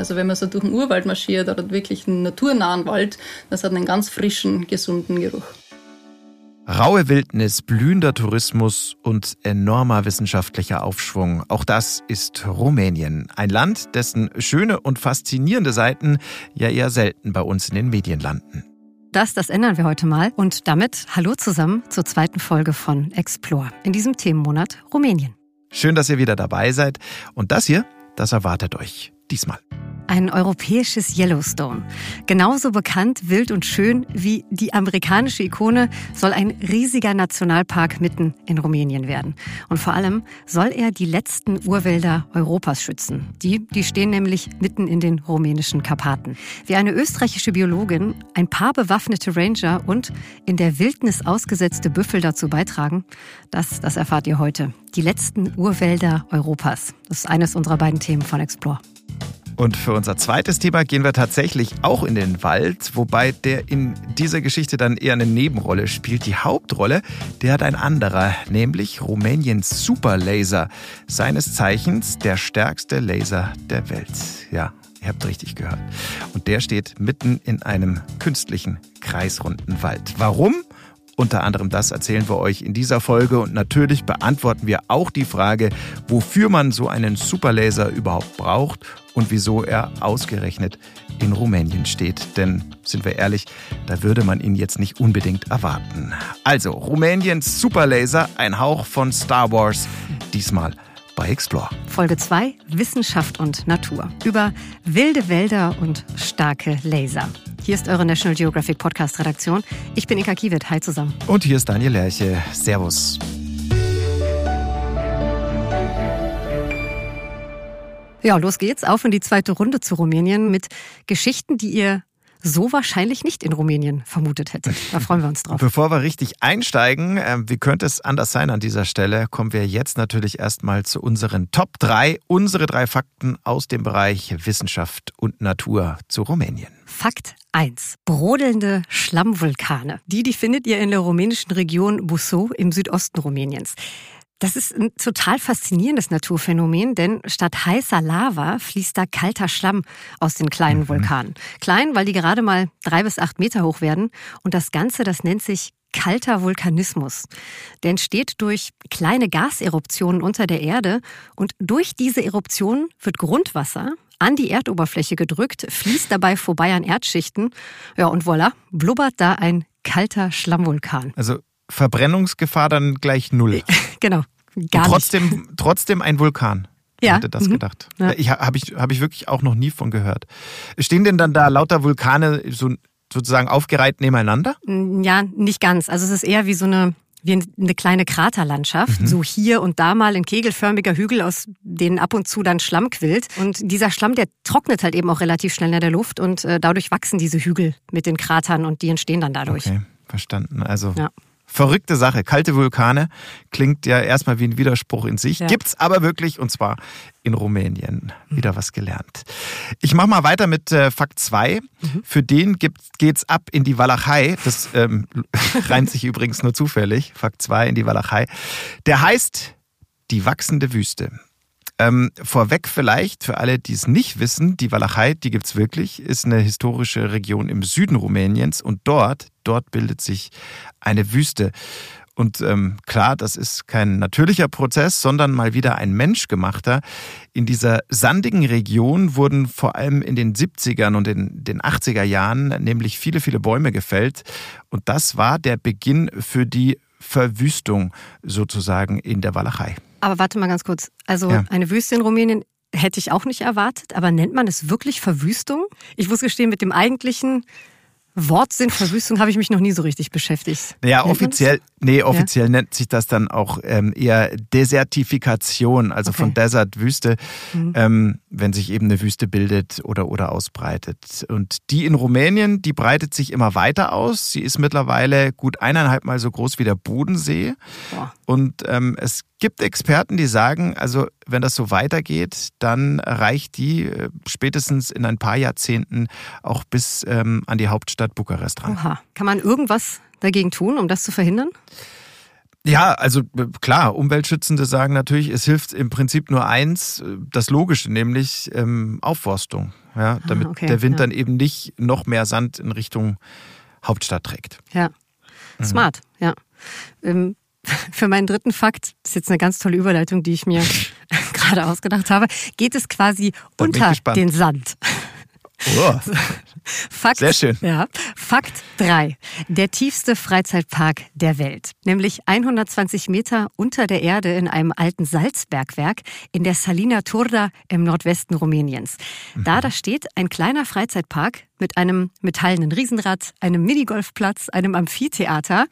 Also wenn man so durch den Urwald marschiert oder wirklich einen naturnahen Wald, das hat einen ganz frischen, gesunden Geruch. Raue Wildnis, blühender Tourismus und enormer wissenschaftlicher Aufschwung. Auch das ist Rumänien. Ein Land, dessen schöne und faszinierende Seiten ja eher selten bei uns in den Medien landen. Das, das ändern wir heute mal. Und damit hallo zusammen zur zweiten Folge von Explore. In diesem Themenmonat Rumänien. Schön, dass ihr wieder dabei seid. Und das hier, das erwartet euch diesmal. Ein europäisches Yellowstone. Genauso bekannt, wild und schön wie die amerikanische Ikone soll ein riesiger Nationalpark mitten in Rumänien werden. Und vor allem soll er die letzten Urwälder Europas schützen. Die, die stehen nämlich mitten in den rumänischen Karpaten. Wie eine österreichische Biologin, ein paar bewaffnete Ranger und in der Wildnis ausgesetzte Büffel dazu beitragen, das, das erfahrt ihr heute. Die letzten Urwälder Europas. Das ist eines unserer beiden Themen von Explore. Und für unser zweites Thema gehen wir tatsächlich auch in den Wald, wobei der in dieser Geschichte dann eher eine Nebenrolle spielt. Die Hauptrolle, der hat ein anderer, nämlich Rumäniens Superlaser, seines Zeichens der stärkste Laser der Welt. Ja, ihr habt richtig gehört. Und der steht mitten in einem künstlichen kreisrunden Wald. Warum? Unter anderem das erzählen wir euch in dieser Folge und natürlich beantworten wir auch die Frage, wofür man so einen Superlaser überhaupt braucht und wieso er ausgerechnet in Rumänien steht. Denn, sind wir ehrlich, da würde man ihn jetzt nicht unbedingt erwarten. Also, Rumäniens Superlaser, ein Hauch von Star Wars, diesmal bei Explore. Folge 2, Wissenschaft und Natur. Über wilde Wälder und starke Laser. Hier ist eure National Geographic Podcast Redaktion. Ich bin Ika Kiewit. Hi zusammen. Und hier ist Daniel Lerche. Servus. Ja, los geht's. Auf in die zweite Runde zu Rumänien mit Geschichten, die ihr so wahrscheinlich nicht in Rumänien vermutet hättet. Da freuen wir uns drauf. Bevor wir richtig einsteigen, äh, wie könnte es anders sein an dieser Stelle, kommen wir jetzt natürlich erstmal zu unseren Top 3, unsere drei Fakten aus dem Bereich Wissenschaft und Natur zu Rumänien. Fakt 1. Brodelnde Schlammvulkane. Die, die findet ihr in der rumänischen Region Buzău im Südosten Rumäniens. Das ist ein total faszinierendes Naturphänomen, denn statt heißer Lava fließt da kalter Schlamm aus den kleinen mhm. Vulkanen. Klein, weil die gerade mal drei bis acht Meter hoch werden. Und das Ganze, das nennt sich kalter Vulkanismus. Der entsteht durch kleine Gaseruptionen unter der Erde und durch diese Eruptionen wird Grundwasser an die Erdoberfläche gedrückt, fließt dabei vorbei an Erdschichten. Ja, und voilà, blubbert da ein kalter Schlammvulkan. Also Verbrennungsgefahr dann gleich null. Genau. Gar trotzdem, nicht. trotzdem ein Vulkan. Ja. Hätte das mhm. gedacht. Ja. Ich habe ich, hab ich wirklich auch noch nie von gehört. Stehen denn dann da lauter Vulkane so sozusagen aufgereiht nebeneinander? Ja, nicht ganz. Also es ist eher wie so eine wie eine kleine Kraterlandschaft, mhm. so hier und da mal ein kegelförmiger Hügel, aus denen ab und zu dann Schlamm quillt. Und dieser Schlamm, der trocknet halt eben auch relativ schnell in der Luft und äh, dadurch wachsen diese Hügel mit den Kratern und die entstehen dann dadurch. Okay, verstanden. Also ja. Verrückte Sache. Kalte Vulkane klingt ja erstmal wie ein Widerspruch in sich. Ja. Gibt's aber wirklich und zwar in Rumänien. Wieder was gelernt. Ich mache mal weiter mit äh, Fakt 2. Mhm. Für den geht's ab in die Walachei. Das ähm, reimt sich übrigens nur zufällig. Fakt 2 in die Walachei. Der heißt die wachsende Wüste. Ähm, vorweg vielleicht für alle, die es nicht wissen, die Walachei, die gibt's wirklich, ist eine historische Region im Süden Rumäniens und dort, dort bildet sich eine Wüste. Und ähm, klar, das ist kein natürlicher Prozess, sondern mal wieder ein menschgemachter. In dieser sandigen Region wurden vor allem in den 70ern und in den 80er Jahren nämlich viele, viele Bäume gefällt. Und das war der Beginn für die Verwüstung sozusagen in der Walachei. Aber warte mal ganz kurz. Also ja. eine Wüste in Rumänien hätte ich auch nicht erwartet, aber nennt man es wirklich Verwüstung? Ich muss gestehen, mit dem eigentlichen Wortsinn Verwüstung habe ich mich noch nie so richtig beschäftigt. Ja, offiziell, nee, offiziell ja. nennt sich das dann auch ähm, eher Desertifikation, also okay. von Desert Wüste, mhm. ähm, wenn sich eben eine Wüste bildet oder, oder ausbreitet. Und die in Rumänien, die breitet sich immer weiter aus. Sie ist mittlerweile gut eineinhalb Mal so groß wie der Bodensee. Boah. Und ähm, es gibt Experten, die sagen, also wenn das so weitergeht, dann reicht die äh, spätestens in ein paar Jahrzehnten auch bis ähm, an die Hauptstadt Bukarest ran. Oha. Kann man irgendwas dagegen tun, um das zu verhindern? Ja, also äh, klar, Umweltschützende sagen natürlich, es hilft im Prinzip nur eins, äh, das Logische, nämlich ähm, Aufforstung. Ja, ah, damit ah, okay, der Wind ja. dann eben nicht noch mehr Sand in Richtung Hauptstadt trägt. Ja, mhm. smart, ja. Ähm, für meinen dritten Fakt, das ist jetzt eine ganz tolle Überleitung, die ich mir gerade ausgedacht habe, geht es quasi unter den Sand. Oh. Fakt, Sehr schön. Ja, Fakt 3. Der tiefste Freizeitpark der Welt. Nämlich 120 Meter unter der Erde in einem alten Salzbergwerk in der Salina Turda im Nordwesten Rumäniens. Mhm. Da, da steht ein kleiner Freizeitpark mit einem metallenen Riesenrad, einem Minigolfplatz, einem Amphitheater.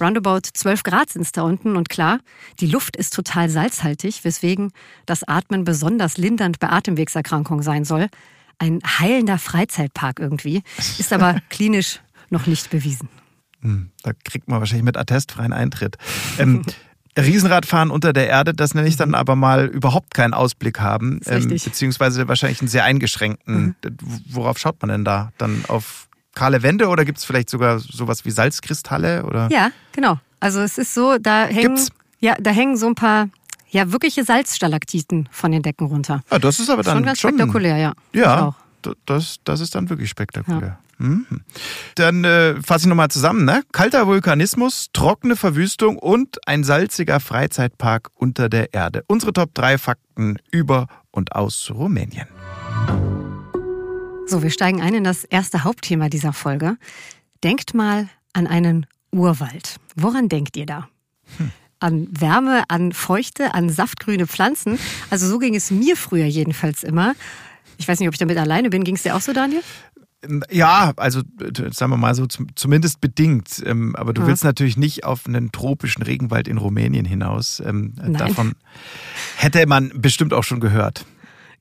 Roundabout 12 Grad sind es da unten und klar, die Luft ist total salzhaltig, weswegen das Atmen besonders lindernd bei Atemwegserkrankungen sein soll ein heilender Freizeitpark irgendwie, ist aber klinisch noch nicht bewiesen. Hm, da kriegt man wahrscheinlich mit Attest freien Eintritt. Ähm, Riesenradfahren unter der Erde, das nenne ich dann aber mal überhaupt keinen Ausblick haben, ähm, beziehungsweise wahrscheinlich einen sehr eingeschränkten. Mhm. Worauf schaut man denn da? Dann auf kahle Wände oder gibt es vielleicht sogar sowas wie Salzkristalle? Oder? Ja, genau. Also es ist so, da hängen, ja, da hängen so ein paar ja, wirkliche Salzstalaktiten von den Decken runter. Ah, das ist aber dann schon ganz schon, spektakulär, ja. Ja, das, das ist dann wirklich spektakulär. Ja. Mhm. Dann äh, fasse ich nochmal zusammen. Ne? Kalter Vulkanismus, trockene Verwüstung und ein salziger Freizeitpark unter der Erde. Unsere Top 3 Fakten über und aus Rumänien. So, wir steigen ein in das erste Hauptthema dieser Folge. Denkt mal an einen Urwald. Woran denkt ihr da? Hm an Wärme, an Feuchte, an saftgrüne Pflanzen. Also so ging es mir früher jedenfalls immer. Ich weiß nicht, ob ich damit alleine bin. Ging es dir auch so, Daniel? Ja, also sagen wir mal so, zumindest bedingt. Ähm, aber du ja. willst natürlich nicht auf einen tropischen Regenwald in Rumänien hinaus. Ähm, davon hätte man bestimmt auch schon gehört.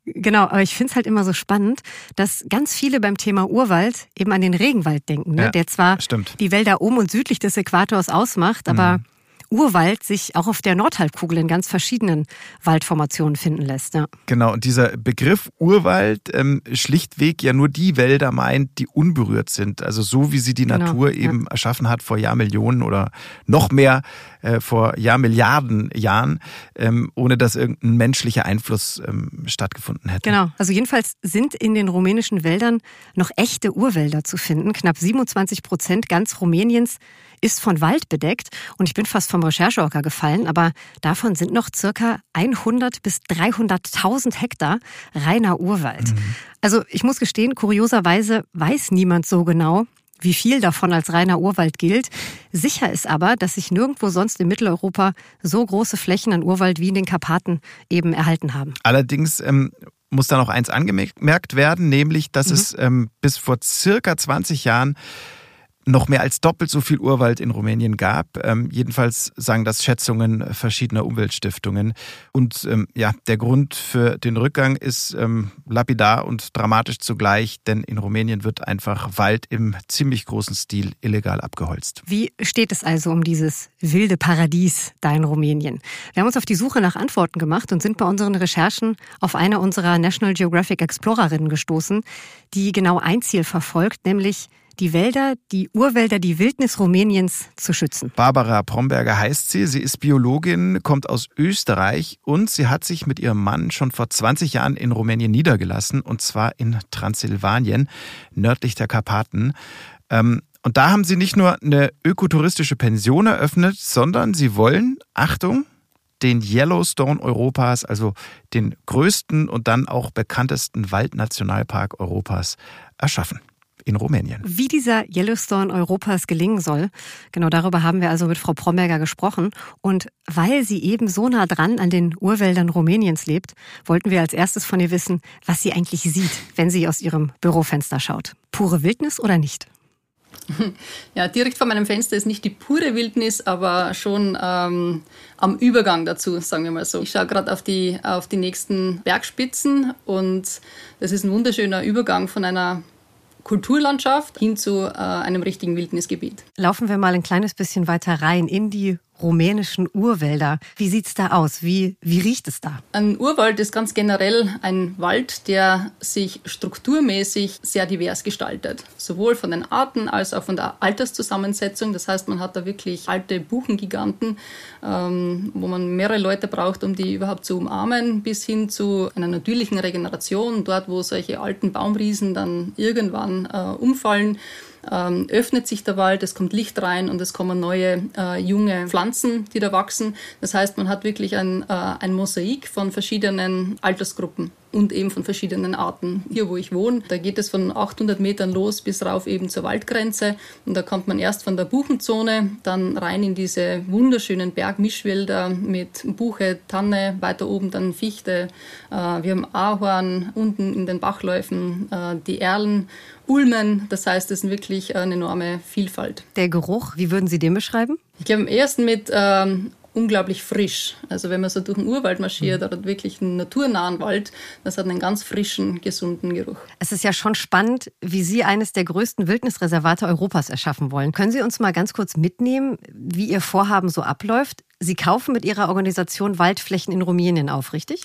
Genau, aber ich finde es halt immer so spannend, dass ganz viele beim Thema Urwald eben an den Regenwald denken, ne? ja, der zwar stimmt. die Wälder um und südlich des Äquators ausmacht, aber mhm. Urwald sich auch auf der Nordhalbkugel in ganz verschiedenen Waldformationen finden lässt. Ja. Genau, und dieser Begriff Urwald ähm, schlichtweg ja nur die Wälder meint, die unberührt sind. Also so wie sie die genau, Natur eben ja. erschaffen hat vor Jahrmillionen oder noch mehr äh, vor Jahrmilliarden Jahren, ähm, ohne dass irgendein menschlicher Einfluss ähm, stattgefunden hätte. Genau, also jedenfalls sind in den rumänischen Wäldern noch echte Urwälder zu finden. Knapp 27 Prozent ganz Rumäniens ist von Wald bedeckt und ich bin fast vom Rechercheorker gefallen, aber davon sind noch circa 100 bis 300.000 Hektar reiner Urwald. Mhm. Also ich muss gestehen, kurioserweise weiß niemand so genau, wie viel davon als reiner Urwald gilt. Sicher ist aber, dass sich nirgendwo sonst in Mitteleuropa so große Flächen an Urwald wie in den Karpaten eben erhalten haben. Allerdings ähm, muss da noch eins angemerkt werden, nämlich, dass mhm. es ähm, bis vor circa 20 Jahren noch mehr als doppelt so viel Urwald in Rumänien gab. Ähm, jedenfalls sagen das Schätzungen verschiedener Umweltstiftungen. Und ähm, ja, der Grund für den Rückgang ist ähm, lapidar und dramatisch zugleich, denn in Rumänien wird einfach Wald im ziemlich großen Stil illegal abgeholzt. Wie steht es also um dieses wilde Paradies da in Rumänien? Wir haben uns auf die Suche nach Antworten gemacht und sind bei unseren Recherchen auf eine unserer National Geographic Explorerinnen gestoßen, die genau ein Ziel verfolgt, nämlich die Wälder, die Urwälder, die Wildnis Rumäniens zu schützen. Barbara Bromberger heißt sie. Sie ist Biologin, kommt aus Österreich und sie hat sich mit ihrem Mann schon vor 20 Jahren in Rumänien niedergelassen und zwar in Transsilvanien, nördlich der Karpaten. Ähm, und da haben sie nicht nur eine ökotouristische Pension eröffnet, sondern sie wollen, Achtung, den Yellowstone Europas, also den größten und dann auch bekanntesten Waldnationalpark Europas, erschaffen in Rumänien. Wie dieser Yellowstone Europas gelingen soll, genau darüber haben wir also mit Frau Promberger gesprochen. Und weil sie eben so nah dran an den Urwäldern Rumäniens lebt, wollten wir als erstes von ihr wissen, was sie eigentlich sieht, wenn sie aus ihrem Bürofenster schaut. Pure Wildnis oder nicht? Ja, direkt vor meinem Fenster ist nicht die pure Wildnis, aber schon ähm, am Übergang dazu, sagen wir mal so. Ich schaue gerade auf die, auf die nächsten Bergspitzen und das ist ein wunderschöner Übergang von einer Kulturlandschaft hin zu äh, einem richtigen Wildnisgebiet. Laufen wir mal ein kleines bisschen weiter rein in die rumänischen Urwälder. Wie sieht es da aus? Wie, wie riecht es da? Ein Urwald ist ganz generell ein Wald, der sich strukturmäßig sehr divers gestaltet. Sowohl von den Arten als auch von der Alterszusammensetzung. Das heißt, man hat da wirklich alte Buchengiganten, ähm, wo man mehrere Leute braucht, um die überhaupt zu umarmen, bis hin zu einer natürlichen Regeneration, dort wo solche alten Baumriesen dann irgendwann äh, umfallen ähm, öffnet sich der Wald, es kommt Licht rein und es kommen neue äh, junge Pflanzen, die da wachsen. Das heißt, man hat wirklich ein, äh, ein Mosaik von verschiedenen Altersgruppen und eben von verschiedenen Arten. Hier, wo ich wohne, da geht es von 800 Metern los bis rauf eben zur Waldgrenze. Und da kommt man erst von der Buchenzone, dann rein in diese wunderschönen Bergmischwälder mit Buche, Tanne, weiter oben dann Fichte. Äh, wir haben Ahorn unten in den Bachläufen, äh, die Erlen Ulmen. Das heißt, es ist wirklich eine enorme Vielfalt. Der Geruch, wie würden Sie den beschreiben? Ich glaube, am ersten mit ähm, unglaublich frisch. Also wenn man so durch den Urwald marschiert mhm. oder wirklich einen naturnahen Wald, das hat einen ganz frischen, gesunden Geruch. Es ist ja schon spannend, wie Sie eines der größten Wildnisreservate Europas erschaffen wollen. Können Sie uns mal ganz kurz mitnehmen, wie Ihr Vorhaben so abläuft? Sie kaufen mit Ihrer Organisation Waldflächen in Rumänien auf, richtig?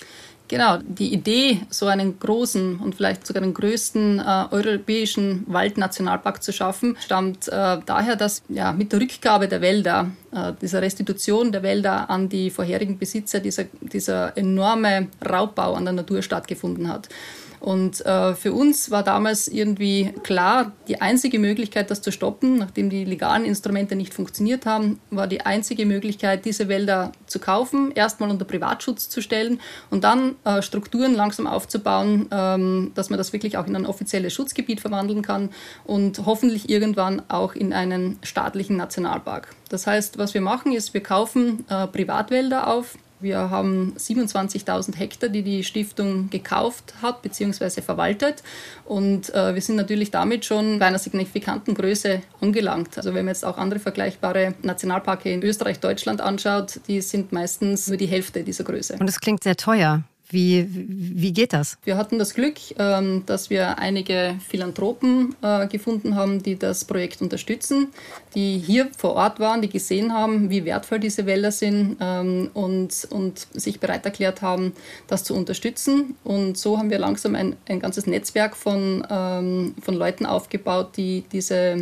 Genau, die Idee, so einen großen und vielleicht sogar den größten äh, europäischen Waldnationalpark zu schaffen, stammt äh, daher, dass ja, mit der Rückgabe der Wälder, äh, dieser Restitution der Wälder an die vorherigen Besitzer, dieser, dieser enorme Raubbau an der Natur stattgefunden hat. Und äh, für uns war damals irgendwie klar, die einzige Möglichkeit, das zu stoppen, nachdem die legalen Instrumente nicht funktioniert haben, war die einzige Möglichkeit, diese Wälder zu kaufen, erstmal unter Privatschutz zu stellen und dann äh, Strukturen langsam aufzubauen, ähm, dass man das wirklich auch in ein offizielles Schutzgebiet verwandeln kann und hoffentlich irgendwann auch in einen staatlichen Nationalpark. Das heißt, was wir machen, ist, wir kaufen äh, Privatwälder auf, wir haben 27.000 Hektar, die die Stiftung gekauft hat bzw. verwaltet. Und äh, wir sind natürlich damit schon bei einer signifikanten Größe angelangt. Also wenn man jetzt auch andere vergleichbare Nationalparke in Österreich, Deutschland anschaut, die sind meistens nur die Hälfte dieser Größe. Und es klingt sehr teuer. Wie, wie geht das? Wir hatten das Glück, ähm, dass wir einige Philanthropen äh, gefunden haben, die das Projekt unterstützen, die hier vor Ort waren, die gesehen haben, wie wertvoll diese Wälder sind ähm, und, und sich bereit erklärt haben, das zu unterstützen. Und so haben wir langsam ein, ein ganzes Netzwerk von, ähm, von Leuten aufgebaut, die diese,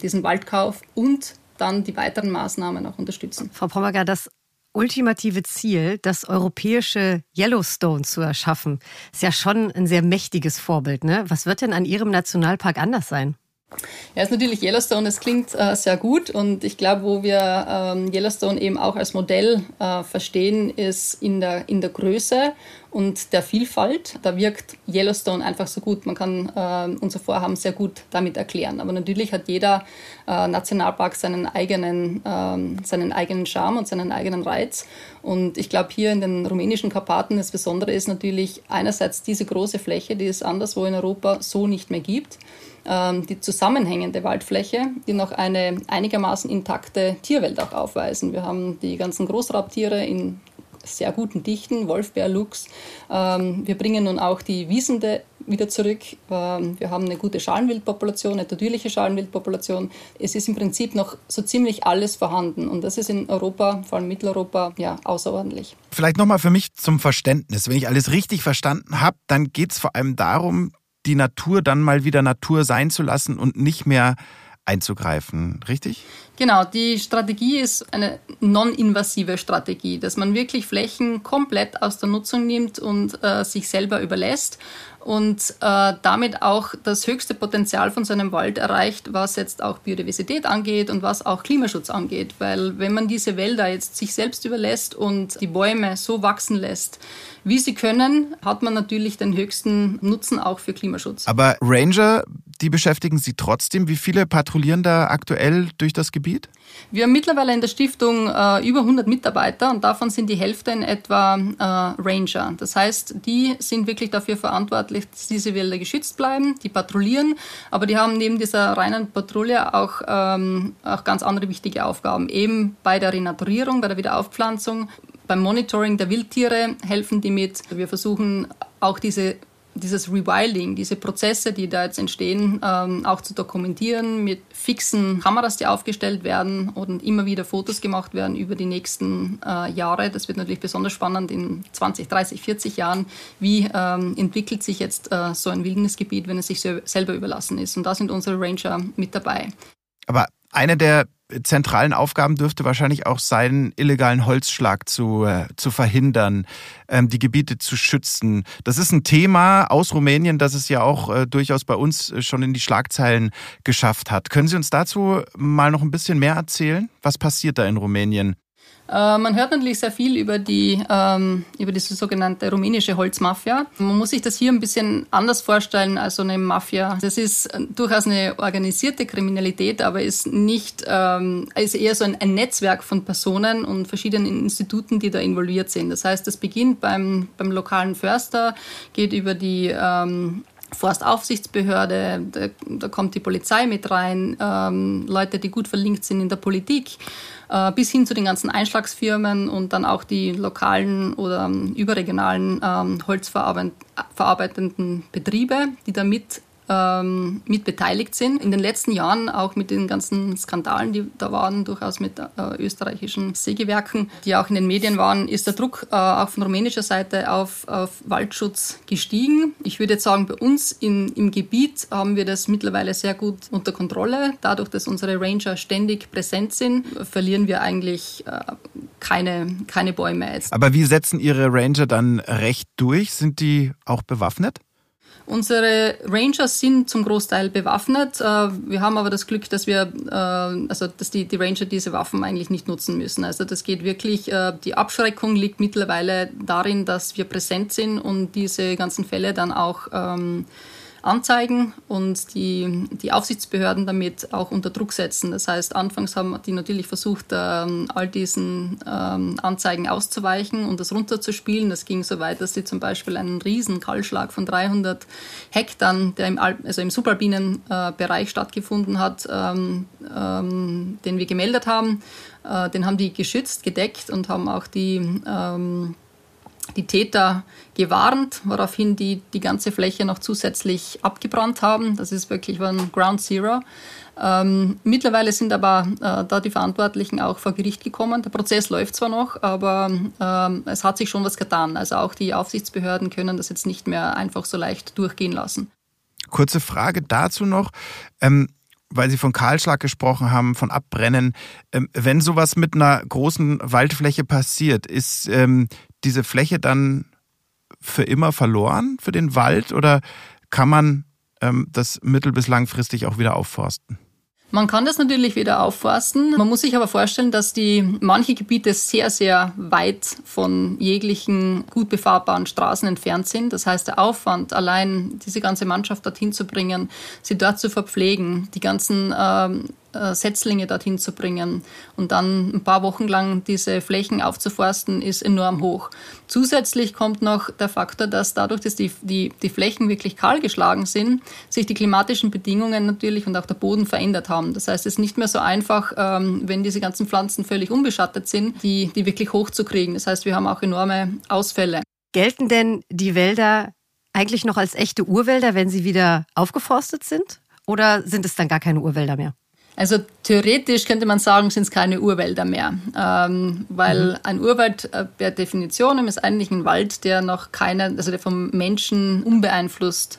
diesen Waldkauf und dann die weiteren Maßnahmen auch unterstützen. Frau Pommerger, das ultimative Ziel, das europäische Yellowstone zu erschaffen, ist ja schon ein sehr mächtiges Vorbild. Ne? Was wird denn an Ihrem Nationalpark anders sein? Ja, ist natürlich Yellowstone, das klingt äh, sehr gut und ich glaube, wo wir ähm, Yellowstone eben auch als Modell äh, verstehen, ist in der, in der Größe und der Vielfalt. Da wirkt Yellowstone einfach so gut. Man kann äh, unser Vorhaben sehr gut damit erklären. Aber natürlich hat jeder äh, Nationalpark seinen eigenen, ähm, seinen eigenen Charme und seinen eigenen Reiz. Und ich glaube, hier in den rumänischen Karpaten das Besondere ist natürlich einerseits diese große Fläche, die es anderswo in Europa so nicht mehr gibt die zusammenhängende Waldfläche, die noch eine einigermaßen intakte Tierwelt auch aufweisen. Wir haben die ganzen Großraubtiere in sehr guten Dichten, Wolfbär, Luchs. Ähm, wir bringen nun auch die Wiesende wieder zurück. Ähm, wir haben eine gute Schalenwildpopulation, eine natürliche Schalenwildpopulation. Es ist im Prinzip noch so ziemlich alles vorhanden und das ist in Europa, vor allem Mitteleuropa, ja, außerordentlich. Vielleicht nochmal für mich zum Verständnis. Wenn ich alles richtig verstanden habe, dann geht es vor allem darum, die Natur dann mal wieder Natur sein zu lassen und nicht mehr einzugreifen, richtig? Genau, die Strategie ist eine non-invasive Strategie, dass man wirklich Flächen komplett aus der Nutzung nimmt und äh, sich selber überlässt und äh, damit auch das höchste Potenzial von so einem Wald erreicht, was jetzt auch Biodiversität angeht und was auch Klimaschutz angeht. Weil wenn man diese Wälder jetzt sich selbst überlässt und die Bäume so wachsen lässt, wie sie können, hat man natürlich den höchsten Nutzen auch für Klimaschutz. Aber Ranger, die beschäftigen Sie trotzdem. Wie viele patrouillieren da aktuell durch das Gebiet? Wir haben mittlerweile in der Stiftung äh, über 100 Mitarbeiter und davon sind die Hälfte in etwa äh, Ranger. Das heißt, die sind wirklich dafür verantwortlich, dass diese Wälder geschützt bleiben, die patrouillieren, aber die haben neben dieser reinen Patrouille auch, ähm, auch ganz andere wichtige Aufgaben. Eben bei der Renaturierung, bei der Wiederaufpflanzung, beim Monitoring der Wildtiere helfen die mit. Wir versuchen auch diese dieses Rewilding, diese Prozesse, die da jetzt entstehen, ähm, auch zu dokumentieren mit fixen Kameras, die aufgestellt werden und immer wieder Fotos gemacht werden über die nächsten äh, Jahre. Das wird natürlich besonders spannend in 20, 30, 40 Jahren. Wie ähm, entwickelt sich jetzt äh, so ein Wildnisgebiet, wenn es sich selber überlassen ist? Und da sind unsere Ranger mit dabei. Aber eine der zentralen Aufgaben dürfte wahrscheinlich auch sein, illegalen Holzschlag zu, äh, zu verhindern, ähm, die Gebiete zu schützen. Das ist ein Thema aus Rumänien, das es ja auch äh, durchaus bei uns äh, schon in die Schlagzeilen geschafft hat. Können Sie uns dazu mal noch ein bisschen mehr erzählen? Was passiert da in Rumänien? Äh, man hört natürlich sehr viel über die, ähm, über diese sogenannte rumänische Holzmafia. Man muss sich das hier ein bisschen anders vorstellen als so eine Mafia. Das ist durchaus eine organisierte Kriminalität, aber ist nicht, ähm, ist eher so ein, Netzwerk von Personen und verschiedenen Instituten, die da involviert sind. Das heißt, das beginnt beim, beim lokalen Förster, geht über die ähm, Forstaufsichtsbehörde, da, da, kommt die Polizei mit rein, Leute, die gut verlinkt sind in der Politik, äh, bis hin zu den ganzen Einschlagsfirmen und dann auch die lokalen oder ähm, überregionalen ähm, holzverarbeitenden Betriebe, die da mit ähm, mit beteiligt sind. In den letzten Jahren auch mit den ganzen Skandalen, die da waren, durchaus mit äh, österreichischen Sägewerken, die auch in den Medien waren, ist der Druck äh, auch von rumänischer Seite auf, auf Waldschutz gestiegen. Ich würde jetzt sagen, bei uns in, im Gebiet haben wir das mittlerweile sehr gut unter Kontrolle. Dadurch, dass unsere Ranger ständig präsent sind, verlieren wir eigentlich äh, keine, keine Bäume jetzt. Aber wie setzen Ihre Ranger dann recht durch? Sind die auch bewaffnet? Unsere Rangers sind zum Großteil bewaffnet. Äh, wir haben aber das Glück, dass wir, äh, also dass die, die Ranger diese Waffen eigentlich nicht nutzen müssen. Also das geht wirklich, äh, die Abschreckung liegt mittlerweile darin, dass wir präsent sind und diese ganzen Fälle dann auch ähm, anzeigen und die, die Aufsichtsbehörden damit auch unter Druck setzen. Das heißt, anfangs haben die natürlich versucht, ähm, all diesen ähm, Anzeigen auszuweichen und das runterzuspielen. Das ging so weit, dass sie zum Beispiel einen riesen Kahlschlag von 300 Hektar, der im, Al also im subalpinen äh, Bereich stattgefunden hat, ähm, den wir gemeldet haben, äh, den haben die geschützt, gedeckt und haben auch die die Täter gewarnt, woraufhin die die ganze Fläche noch zusätzlich abgebrannt haben. Das ist wirklich von Ground Zero. Ähm, mittlerweile sind aber äh, da die Verantwortlichen auch vor Gericht gekommen. Der Prozess läuft zwar noch, aber ähm, es hat sich schon was getan. Also auch die Aufsichtsbehörden können das jetzt nicht mehr einfach so leicht durchgehen lassen. Kurze Frage dazu noch. Ähm weil Sie von Kahlschlag gesprochen haben, von Abbrennen. Ähm, wenn sowas mit einer großen Waldfläche passiert, ist ähm, diese Fläche dann für immer verloren für den Wald oder kann man ähm, das mittel- bis langfristig auch wieder aufforsten? Man kann das natürlich wieder aufforsten. Man muss sich aber vorstellen, dass die manche Gebiete sehr, sehr weit von jeglichen gut befahrbaren Straßen entfernt sind. Das heißt, der Aufwand, allein diese ganze Mannschaft dorthin zu bringen, sie dort zu verpflegen, die ganzen ähm, äh, Setzlinge dorthin zu bringen und dann ein paar Wochen lang diese Flächen aufzuforsten, ist enorm hoch. Zusätzlich kommt noch der Faktor, dass dadurch, dass die, die, die Flächen wirklich kahl geschlagen sind, sich die klimatischen Bedingungen natürlich und auch der Boden verändert haben. Das heißt, es ist nicht mehr so einfach, ähm, wenn diese ganzen Pflanzen völlig unbeschattet sind, die, die wirklich hochzukriegen. Das heißt, wir haben auch enorme Ausfälle. Gelten denn die Wälder eigentlich noch als echte Urwälder, wenn sie wieder aufgeforstet sind? Oder sind es dann gar keine Urwälder mehr? Also theoretisch könnte man sagen, sind es keine Urwälder mehr, ähm, weil mhm. ein Urwald äh, per Definition ist eigentlich ein Wald, der noch keine, also der vom Menschen unbeeinflusst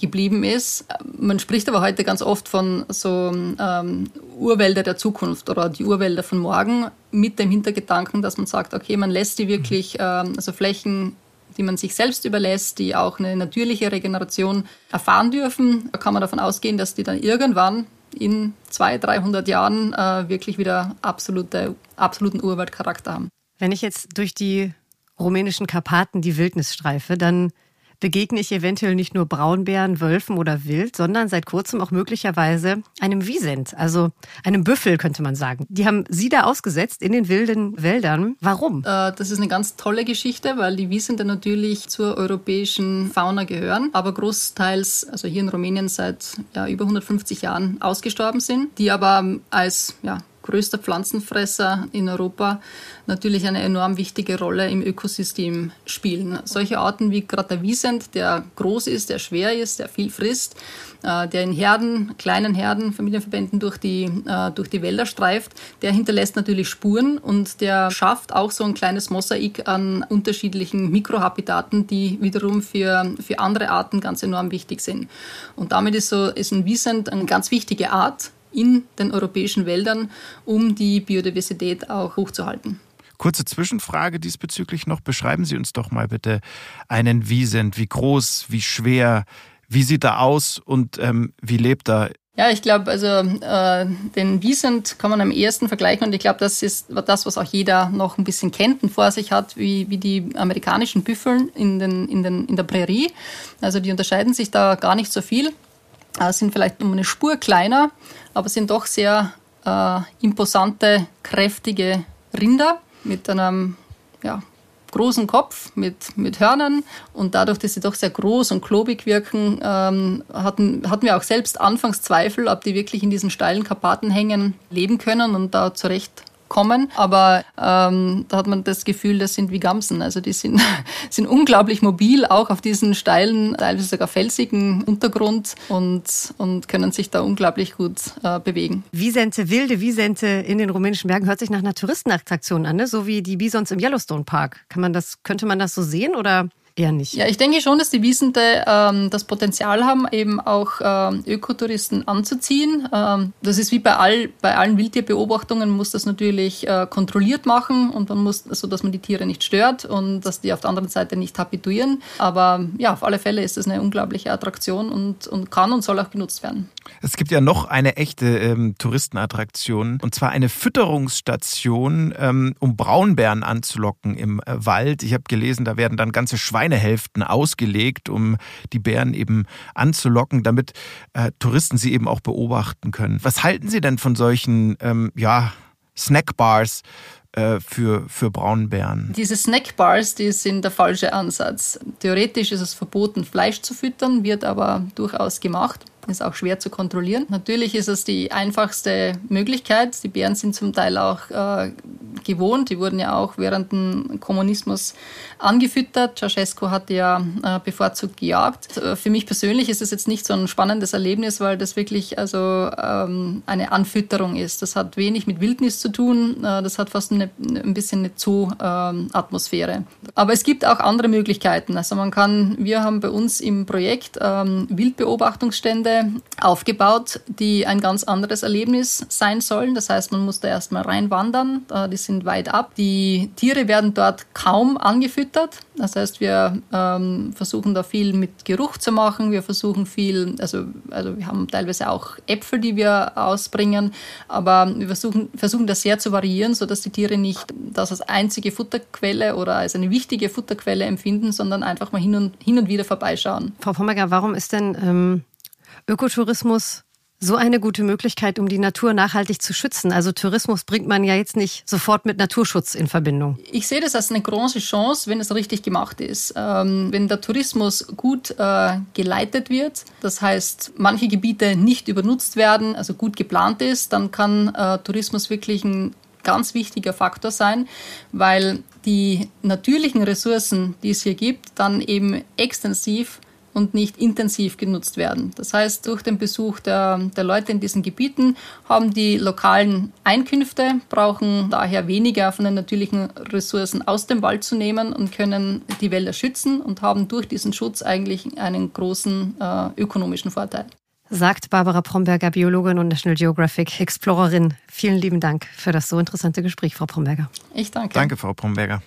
geblieben ist. Man spricht aber heute ganz oft von so ähm, Urwälder der Zukunft oder die Urwälder von morgen mit dem Hintergedanken, dass man sagt, okay, man lässt die wirklich, ähm, also Flächen die man sich selbst überlässt, die auch eine natürliche Regeneration erfahren dürfen. Da kann man davon ausgehen, dass die dann irgendwann in 200, 300 Jahren äh, wirklich wieder absolute, absoluten Urwaldcharakter haben. Wenn ich jetzt durch die rumänischen Karpaten die Wildnis streife, dann begegne ich eventuell nicht nur Braunbären, Wölfen oder Wild, sondern seit kurzem auch möglicherweise einem Wiesent, also einem Büffel könnte man sagen. Die haben Sie da ausgesetzt in den wilden Wäldern. Warum? Äh, das ist eine ganz tolle Geschichte, weil die Wiesente natürlich zur europäischen Fauna gehören, aber großteils, also hier in Rumänien seit ja, über 150 Jahren ausgestorben sind, die aber als ja, größter Pflanzenfresser in Europa, natürlich eine enorm wichtige Rolle im Ökosystem spielen. Solche Arten wie gerade der Wiesent, der groß ist, der schwer ist, der viel frisst, äh, der in Herden, kleinen Herden, Familienverbänden durch die, äh, durch die Wälder streift, der hinterlässt natürlich Spuren und der schafft auch so ein kleines Mosaik an unterschiedlichen Mikrohabitaten, die wiederum für, für andere Arten ganz enorm wichtig sind. Und damit ist, so, ist ein Wiesent eine ganz wichtige Art in den europäischen Wäldern, um die Biodiversität auch hochzuhalten. Kurze Zwischenfrage diesbezüglich noch. Beschreiben Sie uns doch mal bitte einen Wiesent. Wie groß, wie schwer, wie sieht er aus und ähm, wie lebt er? Ja, ich glaube, also äh, den Wiesent kann man am ehesten vergleichen und ich glaube, das ist das, was auch jeder noch ein bisschen kennt und vor sich hat, wie, wie die amerikanischen Büffeln in, den, in, den, in der Prärie. Also die unterscheiden sich da gar nicht so viel, sind vielleicht um eine Spur kleiner, aber sind doch sehr äh, imposante, kräftige Rinder mit einem ja, großen Kopf mit, mit Hörnern. Und dadurch, dass sie doch sehr groß und klobig wirken, ähm, hatten, hatten wir auch selbst anfangs Zweifel, ob die wirklich in diesen steilen Karpatenhängen leben können und da zurecht kommen. Aber ähm, da hat man das Gefühl, das sind wie Gamsen. Also die sind, sind unglaublich mobil, auch auf diesen steilen, teilweise sogar felsigen Untergrund und, und können sich da unglaublich gut äh, bewegen. Wiesente, wilde Wiesente in den rumänischen Bergen hört sich nach einer Touristenattraktion an, ne? so wie die Bisons im Yellowstone Park. Kann man das, könnte man das so sehen oder? Eher nicht. Ja, ich denke schon, dass die Wiesente ähm, das Potenzial haben, eben auch ähm, Ökotouristen anzuziehen. Ähm, das ist wie bei, all, bei allen Wildtierbeobachtungen, man muss das natürlich äh, kontrolliert machen und man muss, so dass man die Tiere nicht stört und dass die auf der anderen Seite nicht habituieren. Aber ja, auf alle Fälle ist das eine unglaubliche Attraktion und, und kann und soll auch genutzt werden. Es gibt ja noch eine echte ähm, Touristenattraktion und zwar eine Fütterungsstation, ähm, um Braunbären anzulocken im äh, Wald. Ich habe gelesen, da werden dann ganze Schweinehälften ausgelegt, um die Bären eben anzulocken, damit äh, Touristen sie eben auch beobachten können. Was halten Sie denn von solchen ähm, ja, Snackbars? Äh, für, für Braunbären. Diese Snackbars, die sind der falsche Ansatz. Theoretisch ist es verboten, Fleisch zu füttern, wird aber durchaus gemacht ist auch schwer zu kontrollieren. Natürlich ist es die einfachste Möglichkeit. Die Bären sind zum Teil auch äh, gewohnt. Die wurden ja auch während dem Kommunismus angefüttert. Ceausescu hat ja äh, bevorzugt gejagt. Äh, für mich persönlich ist es jetzt nicht so ein spannendes Erlebnis, weil das wirklich also ähm, eine Anfütterung ist. Das hat wenig mit Wildnis zu tun. Äh, das hat fast eine, ein bisschen eine Zoo-Atmosphäre. Aber es gibt auch andere Möglichkeiten. Also man kann, wir haben bei uns im Projekt ähm, Wildbeobachtungsstände aufgebaut, die ein ganz anderes Erlebnis sein sollen. Das heißt, man muss da erstmal reinwandern, die sind weit ab. Die Tiere werden dort kaum angefüttert. Das heißt, wir ähm, versuchen da viel mit Geruch zu machen. Wir versuchen viel, also, also wir haben teilweise auch Äpfel, die wir ausbringen, aber wir versuchen, versuchen das sehr zu variieren, sodass die Tiere nicht das als einzige Futterquelle oder als eine wichtige Futterquelle empfinden, sondern einfach mal hin und, hin und wieder vorbeischauen. Frau Pommerger, warum ist denn ähm, Ökotourismus so eine gute Möglichkeit, um die Natur nachhaltig zu schützen. Also Tourismus bringt man ja jetzt nicht sofort mit Naturschutz in Verbindung. Ich sehe das als eine große Chance, wenn es richtig gemacht ist. Ähm, wenn der Tourismus gut äh, geleitet wird, das heißt, manche Gebiete nicht übernutzt werden, also gut geplant ist, dann kann äh, Tourismus wirklich ein ganz wichtiger Faktor sein, weil die natürlichen Ressourcen, die es hier gibt, dann eben extensiv und nicht intensiv genutzt werden. Das heißt, durch den Besuch der, der Leute in diesen Gebieten haben die lokalen Einkünfte, brauchen daher weniger von den natürlichen Ressourcen aus dem Wald zu nehmen und können die Wälder schützen und haben durch diesen Schutz eigentlich einen großen äh, ökonomischen Vorteil. Sagt Barbara Promberger, Biologin und National Geographic Explorerin. Vielen lieben Dank für das so interessante Gespräch, Frau Promberger. Ich danke. Danke, Frau Promberger.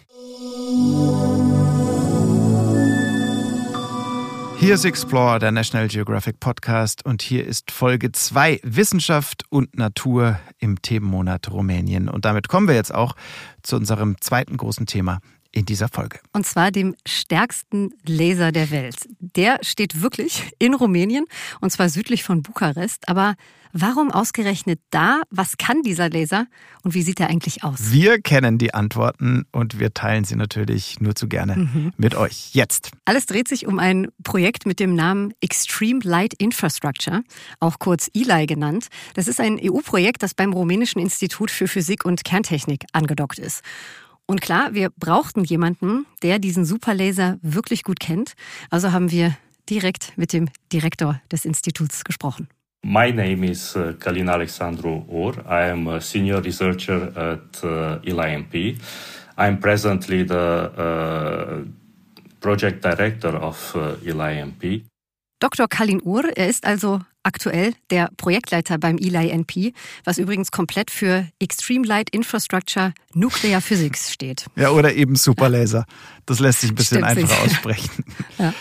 Hier ist Explore, der National Geographic Podcast und hier ist Folge 2 Wissenschaft und Natur im Themenmonat Rumänien. Und damit kommen wir jetzt auch zu unserem zweiten großen Thema in dieser Folge. Und zwar dem stärksten Laser der Welt. Der steht wirklich in Rumänien und zwar südlich von Bukarest. Aber warum ausgerechnet da? Was kann dieser Laser und wie sieht er eigentlich aus? Wir kennen die Antworten und wir teilen sie natürlich nur zu gerne mhm. mit euch. Jetzt. Alles dreht sich um ein Projekt mit dem Namen Extreme Light Infrastructure, auch kurz ELI genannt. Das ist ein EU-Projekt, das beim Rumänischen Institut für Physik und Kerntechnik angedockt ist. Und klar, wir brauchten jemanden, der diesen Superlaser wirklich gut kennt. Also haben wir direkt mit dem Direktor des Instituts gesprochen. My name is uh, Kalin Alexandru Or. I am a senior researcher at uh, ELIMP. I'm presently the uh, project director of uh, ELIMP. Dr. Kalin Ur, er ist also aktuell der Projektleiter beim ELI-NP, was übrigens komplett für Extreme Light Infrastructure Nuclear Physics steht. Ja, oder eben Superlaser. Das lässt sich ein bisschen Stimmt einfacher aussprechen. ja.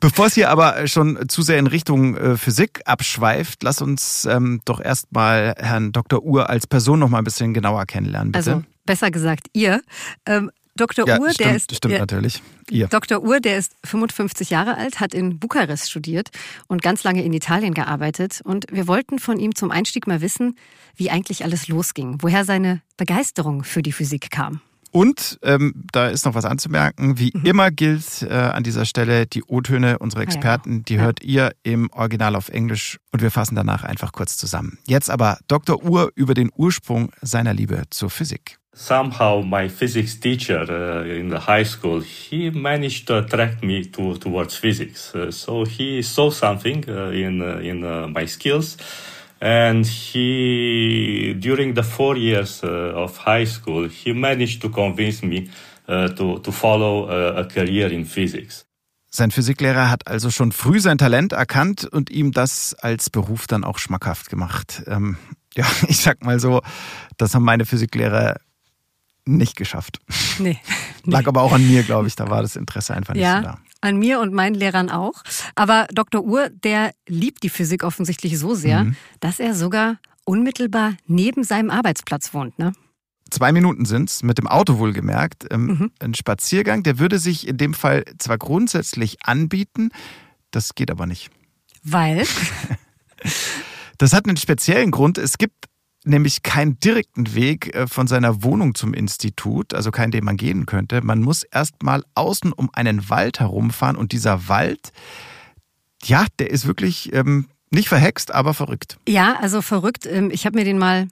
Bevor es hier aber schon zu sehr in Richtung äh, Physik abschweift, lass uns ähm, doch erstmal Herrn Dr. Uhr als Person noch mal ein bisschen genauer kennenlernen, bitte. Also besser gesagt ihr. Ähm, Dr. Ja, Uhr, stimmt, der ist. Stimmt natürlich. Ihr. Dr. Uhr, der ist 55 Jahre alt, hat in Bukarest studiert und ganz lange in Italien gearbeitet. Und wir wollten von ihm zum Einstieg mal wissen, wie eigentlich alles losging, woher seine Begeisterung für die Physik kam. Und ähm, da ist noch was anzumerken. Wie mhm. immer gilt äh, an dieser Stelle, die O-Töne unserer Experten, ah, ja. die ja. hört ihr im Original auf Englisch und wir fassen danach einfach kurz zusammen. Jetzt aber Dr. Uhr über den Ursprung seiner Liebe zur Physik. somehow my physics teacher uh, in the high school he managed to attract me to, towards physics uh, so he saw something uh, in uh, in uh, my skills and he during the four years uh, of high school he managed to convince me to to follow a, a career in physics Sein Physiklehrer hat also schon früh sein Talent erkannt und ihm das als Beruf dann auch schmackhaft gemacht. Ähm, ja, ich sag mal so, das haben meine Physiklehrer nicht geschafft. Nee. nee. Lag aber auch an mir, glaube ich. Da war das Interesse einfach nicht ja, so da. An mir und meinen Lehrern auch. Aber Dr. Uhr, der liebt die Physik offensichtlich so sehr, mhm. dass er sogar unmittelbar neben seinem Arbeitsplatz wohnt. Ne? Zwei Minuten sind es, mit dem Auto wohlgemerkt. Ähm, mhm. Ein Spaziergang, der würde sich in dem Fall zwar grundsätzlich anbieten, das geht aber nicht. Weil? Das hat einen speziellen Grund. Es gibt nämlich keinen direkten Weg äh, von seiner Wohnung zum Institut, also keinen, den man gehen könnte. Man muss erst mal außen um einen Wald herumfahren und dieser Wald, ja, der ist wirklich ähm, nicht verhext, aber verrückt. Ja, also verrückt. Ähm, ich habe mir den mal,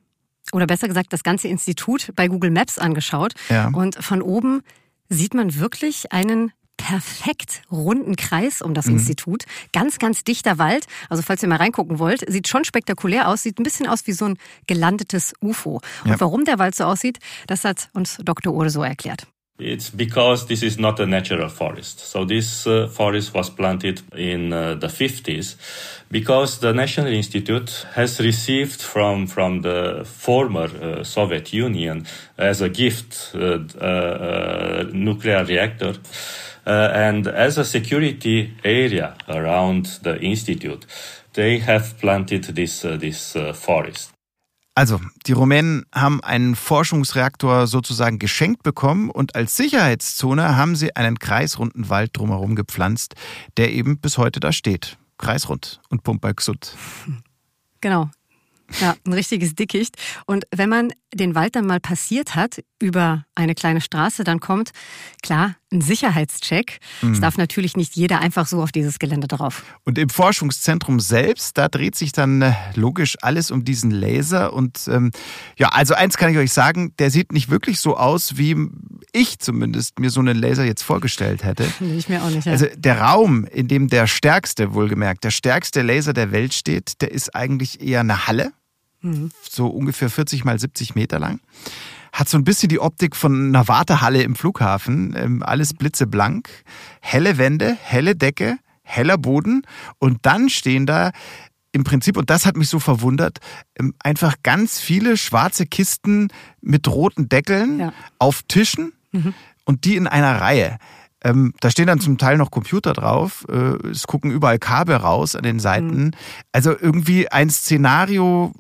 oder besser gesagt, das ganze Institut bei Google Maps angeschaut ja. und von oben sieht man wirklich einen perfekt runden Kreis um das mhm. Institut. Ganz, ganz dichter Wald. Also falls ihr mal reingucken wollt, sieht schon spektakulär aus, sieht ein bisschen aus wie so ein gelandetes UFO. Und ja. warum der Wald so aussieht, das hat uns Dr. Ure so erklärt. It's because this is not a natural forest. So this uh, forest was planted in uh, the 50s because the National Institute has received from from the former uh, Soviet Union as a gift uh, a nuclear reactor. Uh, and as a security area around the institute, they have planted this, uh, this uh, forest. Also, die Rumänen haben einen Forschungsreaktor sozusagen geschenkt bekommen und als Sicherheitszone haben sie einen kreisrunden Wald drumherum gepflanzt, der eben bis heute da steht. Kreisrund und Pumpalksut. Genau. Ja, ein richtiges Dickicht. Und wenn man den Wald dann mal passiert hat über eine kleine Straße, dann kommt, klar, ein Sicherheitscheck. Mhm. Es darf natürlich nicht jeder einfach so auf dieses Gelände drauf. Und im Forschungszentrum selbst, da dreht sich dann äh, logisch alles um diesen Laser. Und ähm, ja, also eins kann ich euch sagen, der sieht nicht wirklich so aus, wie ich zumindest mir so einen Laser jetzt vorgestellt hätte. Ich mir auch nicht. Ja. Also der Raum, in dem der stärkste, wohlgemerkt, der stärkste Laser der Welt steht, der ist eigentlich eher eine Halle mhm. so ungefähr 40 mal 70 Meter lang. Hat so ein bisschen die Optik von einer Wartehalle im Flughafen. Ähm, alles blitzeblank, helle Wände, helle Decke, heller Boden und dann stehen da im Prinzip, und das hat mich so verwundert, ähm, einfach ganz viele schwarze Kisten mit roten Deckeln ja. auf Tischen mhm. und die in einer Reihe. Ähm, da stehen dann zum Teil noch Computer drauf. Äh, es gucken überall Kabel raus an den Seiten. Mhm. Also irgendwie ein Szenario,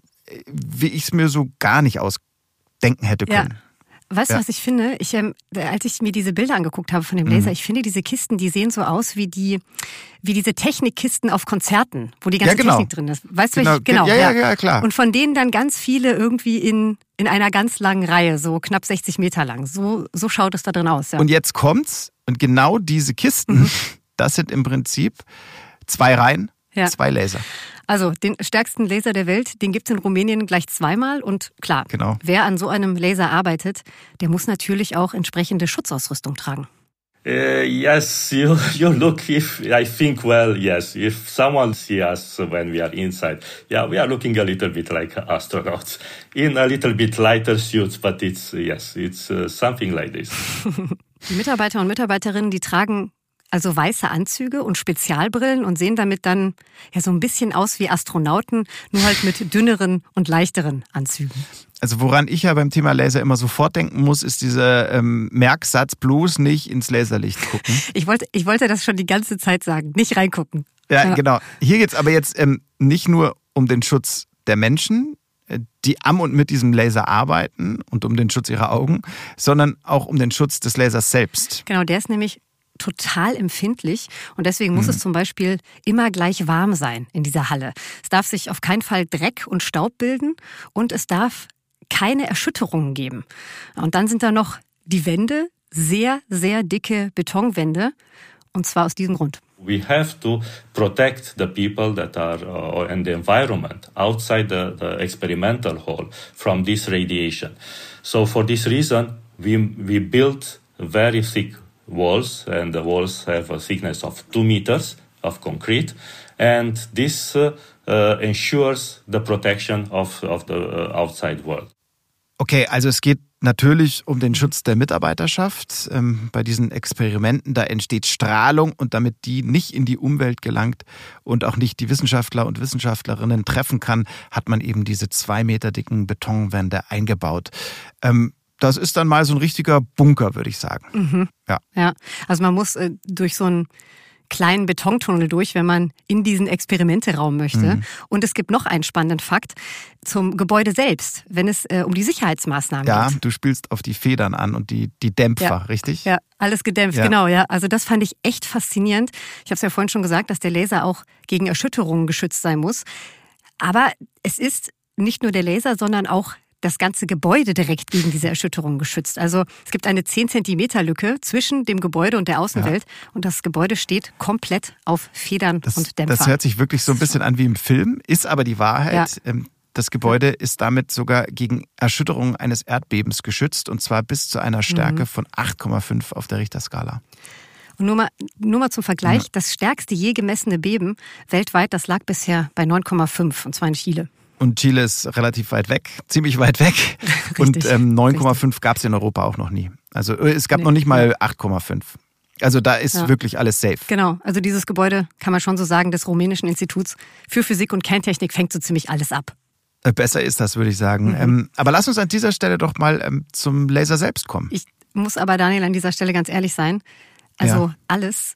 wie ich es mir so gar nicht ausdenken hätte können. Ja. weißt du, ja. was ich finde? Ich, ähm, als ich mir diese Bilder angeguckt habe von dem Laser, mhm. ich finde diese Kisten, die sehen so aus wie die, wie diese Technikkisten auf Konzerten, wo die ganze ja, genau. Technik drin ist. Weißt genau. du, genau? Ja, ja, ja, klar. Und von denen dann ganz viele irgendwie in, in einer ganz langen Reihe, so knapp 60 Meter lang. So, so schaut es da drin aus. Ja. Und jetzt kommt's, und genau diese Kisten, mhm. das sind im Prinzip zwei Reihen, zwei Laser. Also den stärksten Laser der Welt, den gibt es in Rumänien gleich zweimal. Und klar, genau. wer an so einem Laser arbeitet, der muss natürlich auch entsprechende Schutzausrüstung tragen. Uh, yes, you you look. If I think, well, yes. If someone see us when we are inside, yeah, we are looking a little bit like astronauts in a little bit lighter suits, but it's yes, it's uh, something like this. Die Mitarbeiter und Mitarbeiterinnen, die tragen also weiße Anzüge und Spezialbrillen und sehen damit dann ja so ein bisschen aus wie Astronauten, nur halt mit dünneren und leichteren Anzügen. Also woran ich ja beim Thema Laser immer sofort denken muss, ist dieser ähm, Merksatz, bloß nicht ins Laserlicht gucken. Ich wollte, ich wollte das schon die ganze Zeit sagen, nicht reingucken. Ja, ja. genau. Hier geht's aber jetzt ähm, nicht nur um den Schutz der Menschen, äh, die am und mit diesem Laser arbeiten und um den Schutz ihrer Augen, sondern auch um den Schutz des Lasers selbst. Genau, der ist nämlich total empfindlich und deswegen muss mhm. es zum Beispiel immer gleich warm sein in dieser Halle. Es darf sich auf keinen Fall Dreck und Staub bilden und es darf keine Erschütterungen geben. Und dann sind da noch die Wände, sehr, sehr dicke Betonwände und zwar aus diesem Grund. We have to protect the people that are uh, in the environment outside the, the experimental hall from this radiation. So for this reason, we, we built very thick walls, and the walls have a thickness of two meters of concrete, and this uh, uh, ensures the protection of, of the uh, outside world. Okay, also es geht natürlich um den Schutz der Mitarbeiterschaft. Ähm, bei diesen Experimenten, da entsteht Strahlung und damit die nicht in die Umwelt gelangt und auch nicht die Wissenschaftler und Wissenschaftlerinnen treffen kann, hat man eben diese zwei Meter dicken Betonwände eingebaut. Ähm, das ist dann mal so ein richtiger Bunker, würde ich sagen. Mhm. Ja. ja. Also man muss äh, durch so einen kleinen Betontunnel durch, wenn man in diesen Experimenteraum möchte. Mhm. Und es gibt noch einen spannenden Fakt zum Gebäude selbst, wenn es äh, um die Sicherheitsmaßnahmen ja, geht. Ja, du spielst auf die Federn an und die, die Dämpfer, ja. richtig? Ja, alles gedämpft, ja. genau, ja. Also das fand ich echt faszinierend. Ich habe es ja vorhin schon gesagt, dass der Laser auch gegen Erschütterungen geschützt sein muss. Aber es ist nicht nur der Laser, sondern auch das ganze Gebäude direkt gegen diese Erschütterung geschützt. Also es gibt eine 10 Zentimeter Lücke zwischen dem Gebäude und der Außenwelt ja. und das Gebäude steht komplett auf Federn das, und Dämpfer. Das hört sich wirklich so ein bisschen an wie im Film, ist aber die Wahrheit. Ja. Ähm, das Gebäude ist damit sogar gegen Erschütterungen eines Erdbebens geschützt und zwar bis zu einer Stärke mhm. von 8,5 auf der Richterskala. Und nur mal, nur mal zum Vergleich, ja. das stärkste je gemessene Beben weltweit, das lag bisher bei 9,5 und zwar in Chile. Und Chile ist relativ weit weg, ziemlich weit weg. Richtig, und ähm, 9,5 gab es in Europa auch noch nie. Also äh, es gab nee. noch nicht mal 8,5. Also da ist ja. wirklich alles safe. Genau, also dieses Gebäude kann man schon so sagen, des Rumänischen Instituts für Physik und Kerntechnik fängt so ziemlich alles ab. Äh, besser ist das, würde ich sagen. Mhm. Ähm, aber lass uns an dieser Stelle doch mal ähm, zum Laser selbst kommen. Ich muss aber, Daniel, an dieser Stelle ganz ehrlich sein. Also ja. alles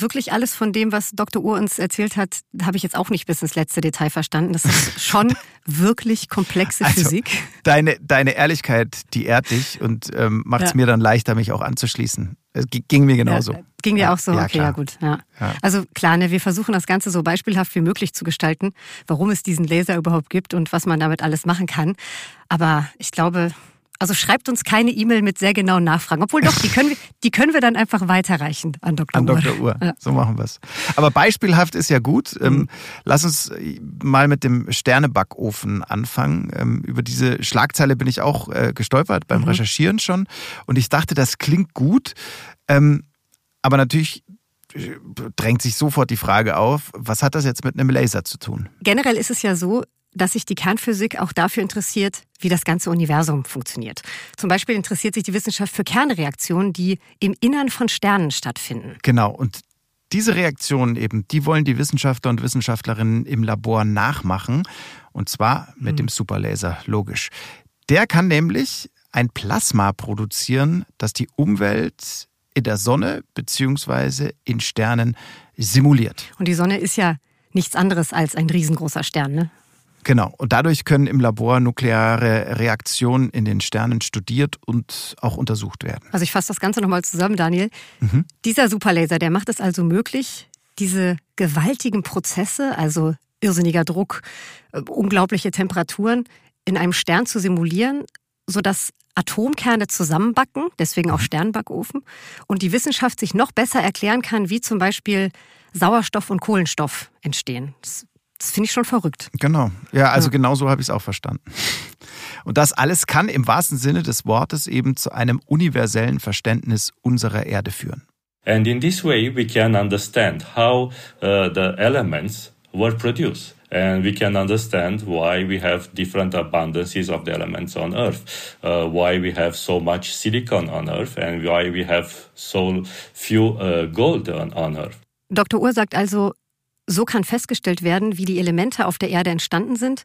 wirklich alles von dem, was Dr. Uhr uns erzählt hat, habe ich jetzt auch nicht bis ins letzte Detail verstanden. Das ist schon wirklich komplexe also, Physik. Deine, deine Ehrlichkeit, die ehrt dich und ähm, macht es ja. mir dann leichter, mich auch anzuschließen. Es ging mir genauso. Ja, ging dir auch so? Ja, okay, klar. ja gut. Ja. Also klar, ne, wir versuchen das Ganze so beispielhaft wie möglich zu gestalten, warum es diesen Laser überhaupt gibt und was man damit alles machen kann. Aber ich glaube, also schreibt uns keine E-Mail mit sehr genauen Nachfragen. Obwohl doch, die können wir, die können wir dann einfach weiterreichen an Dr. An Uhr. Dr. Uhr. Ja. So machen wir es. Aber beispielhaft ist ja gut. Ähm, mhm. Lass uns mal mit dem Sternebackofen anfangen. Ähm, über diese Schlagzeile bin ich auch äh, gestolpert beim mhm. Recherchieren schon. Und ich dachte, das klingt gut. Ähm, aber natürlich äh, drängt sich sofort die Frage auf, was hat das jetzt mit einem Laser zu tun? Generell ist es ja so, dass sich die Kernphysik auch dafür interessiert, wie das ganze Universum funktioniert. Zum Beispiel interessiert sich die Wissenschaft für Kernreaktionen, die im Innern von Sternen stattfinden. Genau, und diese Reaktionen eben, die wollen die Wissenschaftler und Wissenschaftlerinnen im Labor nachmachen. Und zwar mit hm. dem Superlaser, logisch. Der kann nämlich ein Plasma produzieren, das die Umwelt in der Sonne bzw. in Sternen simuliert. Und die Sonne ist ja nichts anderes als ein riesengroßer Stern, ne? Genau. Und dadurch können im Labor nukleare Reaktionen in den Sternen studiert und auch untersucht werden. Also ich fasse das Ganze nochmal zusammen, Daniel. Mhm. Dieser Superlaser, der macht es also möglich, diese gewaltigen Prozesse, also irrsinniger Druck, äh, unglaubliche Temperaturen, in einem Stern zu simulieren, sodass Atomkerne zusammenbacken, deswegen auch mhm. Sternbackofen, und die Wissenschaft sich noch besser erklären kann, wie zum Beispiel Sauerstoff und Kohlenstoff entstehen. Das, das finde ich schon verrückt. Genau. Ja, also ja. genau so habe ich es auch verstanden. Und das alles kann im wahrsten Sinne des Wortes eben zu einem universellen Verständnis unserer Erde führen. And in this way we can understand how uh, the elements were produced. and we can understand why we have different abundances of the elements on Earth, uh, why we have so much silicon on Earth, and why we have so few uh, gold on, on Earth. Dr. Uhr sagt also, so kann festgestellt werden, wie die Elemente auf der Erde entstanden sind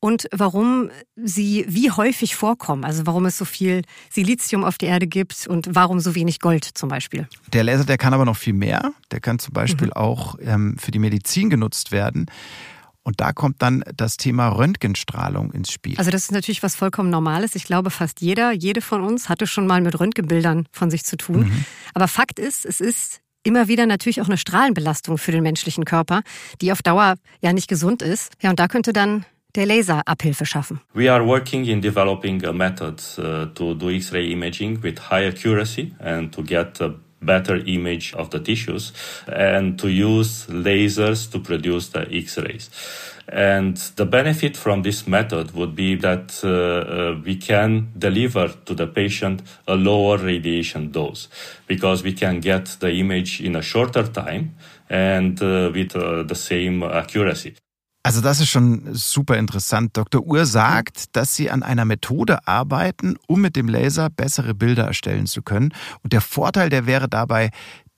und warum sie wie häufig vorkommen. Also warum es so viel Silizium auf der Erde gibt und warum so wenig Gold zum Beispiel. Der Laser, der kann aber noch viel mehr. Der kann zum Beispiel mhm. auch ähm, für die Medizin genutzt werden. Und da kommt dann das Thema Röntgenstrahlung ins Spiel. Also das ist natürlich was vollkommen Normales. Ich glaube, fast jeder, jede von uns hatte schon mal mit Röntgenbildern von sich zu tun. Mhm. Aber Fakt ist, es ist immer wieder natürlich auch eine Strahlenbelastung für den menschlichen Körper, die auf Dauer ja nicht gesund ist. Ja, und da könnte dann der Laser Abhilfe schaffen. We are working in developing a method uh, to do X-ray imaging with high accuracy and to get a better image of the tissues and to use lasers to produce the X-rays. And the benefit from this method would be that uh, uh, we can deliver to the patient a lower radiation dose because we can get the image in a shorter time and uh, with uh, the same accuracy. Also das ist schon super interessant. Dr. Uhr sagt, dass Sie an einer Methode arbeiten, um mit dem Laser bessere Bilder erstellen zu können. Und der Vorteil, der wäre dabei,